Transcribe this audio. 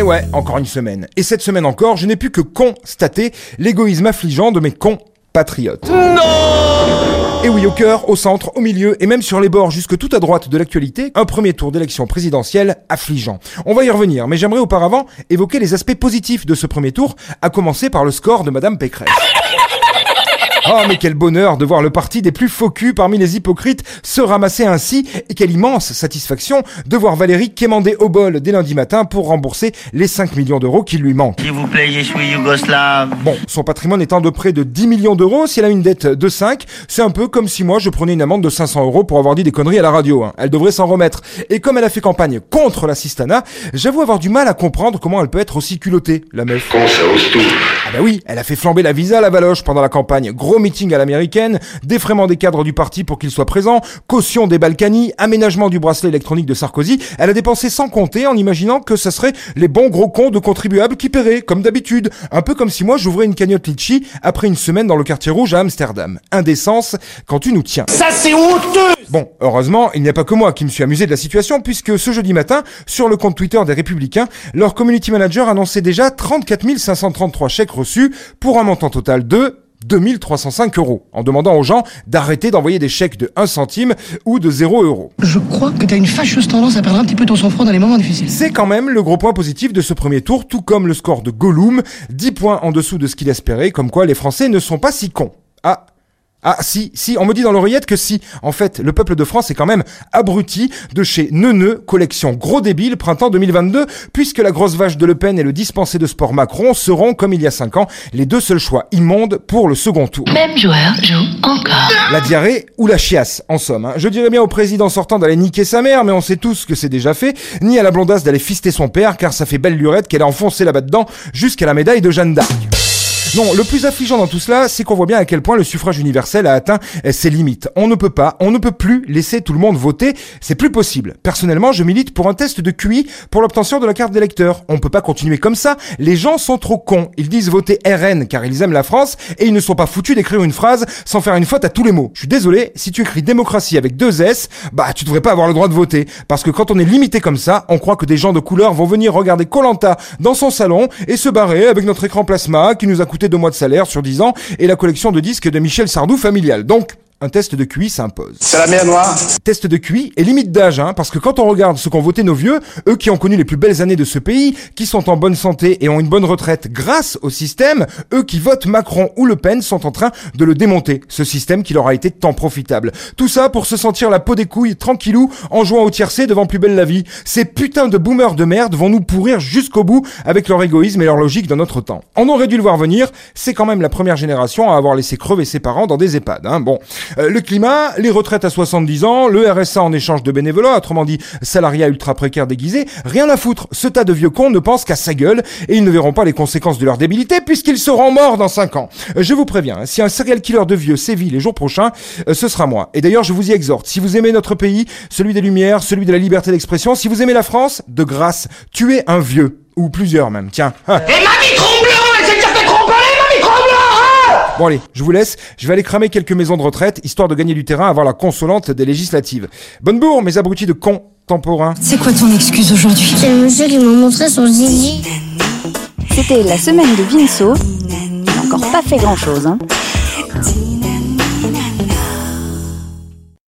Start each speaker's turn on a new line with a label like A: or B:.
A: Et ouais, encore une semaine. Et cette semaine encore, je n'ai pu que constater l'égoïsme affligeant de mes cons patriotes. Et oui, au cœur, au centre, au milieu et même sur les bords jusque tout à droite de l'actualité, un premier tour d'élection présidentielle affligeant. On va y revenir, mais j'aimerais auparavant évoquer les aspects positifs de ce premier tour, à commencer par le score de Madame Pécresse. Oh, mais quel bonheur de voir le parti des plus faux culs parmi les hypocrites se ramasser ainsi, et quelle immense satisfaction de voir Valérie quémander au bol dès lundi matin pour rembourser les 5 millions d'euros qui lui manquent.
B: S'il vous plaît, je suis yougoslave.
A: Bon, son patrimoine étant de près de 10 millions d'euros, si elle a une dette de 5, c'est un peu comme si moi je prenais une amende de 500 euros pour avoir dit des conneries à la radio. hein. Elle devrait s'en remettre. Et comme elle a fait campagne contre la Sistana, j'avoue avoir du mal à comprendre comment elle peut être aussi culottée, la meuf.
C: Con, ça ose tout?
A: Ah bah oui, elle a fait flamber la visa à la Valoche pendant la campagne. Gros meeting à l'américaine, défraiement des cadres du parti pour qu'ils soient présents, caution des Balkany, aménagement du bracelet électronique de Sarkozy. Elle a dépensé sans compter en imaginant que ça serait les bons gros cons de contribuables qui paieraient, comme d'habitude. Un peu comme si moi j'ouvrais une cagnotte litchi après une semaine dans le quartier rouge à Amsterdam. Indécence quand tu nous tiens.
D: Ça c'est honteux
A: Bon, heureusement, il n'y a pas que moi qui me suis amusé de la situation, puisque ce jeudi matin, sur le compte Twitter des Républicains, leur community manager annonçait déjà 34 533 chèques reçus pour un montant total de 2305 euros, en demandant aux gens d'arrêter d'envoyer des chèques de 1 centime ou de 0 euros.
E: Je crois que t'as une fâcheuse tendance à perdre un petit peu ton sang-froid dans les moments difficiles.
A: C'est quand même le gros point positif de ce premier tour, tout comme le score de Gollum, 10 points en dessous de ce qu'il espérait, comme quoi les Français ne sont pas si cons. Ah, si, si, on me dit dans l'oreillette que si. En fait, le peuple de France est quand même abruti de chez Neuneu, collection gros débile, printemps 2022, puisque la grosse vache de Le Pen et le dispensé de sport Macron seront, comme il y a 5 ans, les deux seuls choix immondes pour le second tour.
F: Même joueur joue encore.
A: La diarrhée ou la chiasse, en somme. hein. Je dirais bien au président sortant d'aller niquer sa mère, mais on sait tous que c'est déjà fait, ni à la blondasse d'aller fister son père, car ça fait belle lurette qu'elle a enfoncé là-bas dedans jusqu'à la médaille de Jeanne d'Arc. Non, le plus affligeant dans tout cela, c'est qu'on voit bien à quel point le suffrage universel a atteint ses limites. On ne peut pas, on ne peut plus laisser tout le monde voter, c'est plus possible. Personnellement, je milite pour un test de QI pour l'obtention de la carte d'électeur. On ne peut pas continuer comme ça, les gens sont trop cons. Ils disent voter RN car ils aiment la France et ils ne sont pas foutus d'écrire une phrase sans faire une faute à tous les mots. Je suis désolé, si tu écris démocratie avec deux S, bah tu devrais pas avoir le droit de voter parce que quand on est limité comme ça, on croit que des gens de couleur vont venir regarder Colanta dans son salon et se barrer avec notre écran plasma qui nous a coûté deux mois de salaire sur 10 ans et la collection de disques de Michel Sardou familial. Donc, un test de QI s'impose.
C: C'est la mer noire.
A: Test de QI et limite d'âge, hein, parce que quand on regarde ce qu'ont voté nos vieux, eux qui ont connu les plus belles années de ce pays, qui sont en bonne santé et ont une bonne retraite grâce au système, eux qui votent Macron ou Le Pen sont en train de le démonter, ce système qui leur a été tant profitable. Tout ça pour se sentir la peau des couilles tranquillou en jouant au tiercé devant plus belle la vie. Ces putains de boomers de merde vont nous pourrir jusqu'au bout avec leur égoïsme et leur logique dans notre temps. On aurait dû le voir venir, c'est quand même la première génération à avoir laissé crever ses parents dans des EHPAD. Hein. Bon, le climat, les retraites à 70 ans, le RSA en échange de bénévolat, autrement dit salariat ultra précaire déguisé, rien à foutre. Ce tas de vieux cons ne pensent qu'à sa gueule et ils ne verront pas les conséquences de leur débilité puisqu'ils seront morts dans 5 ans. Euh, Je vous préviens, hein, si un serial killer de vieux sévit les jours prochains, euh, ce sera moi. Et d'ailleurs, je vous y exhorte, si vous aimez notre pays, celui des Lumières, celui de la liberté d'expression, si vous aimez la France, de grâce, tuez un vieux. Ou plusieurs même, tiens. Bon allez, je vous laisse, je vais aller cramer quelques maisons de retraite, histoire de gagner du terrain avant la consolante des législatives. Bonne bourre, mes abrutis de contemporains.
F: C'est quoi ton excuse aujourd'hui?
G: C'est le monsieur qui m'a montré son zizi.
H: C'était la semaine de Vinceau. Il n'a encore pas fait grand chose. Hein.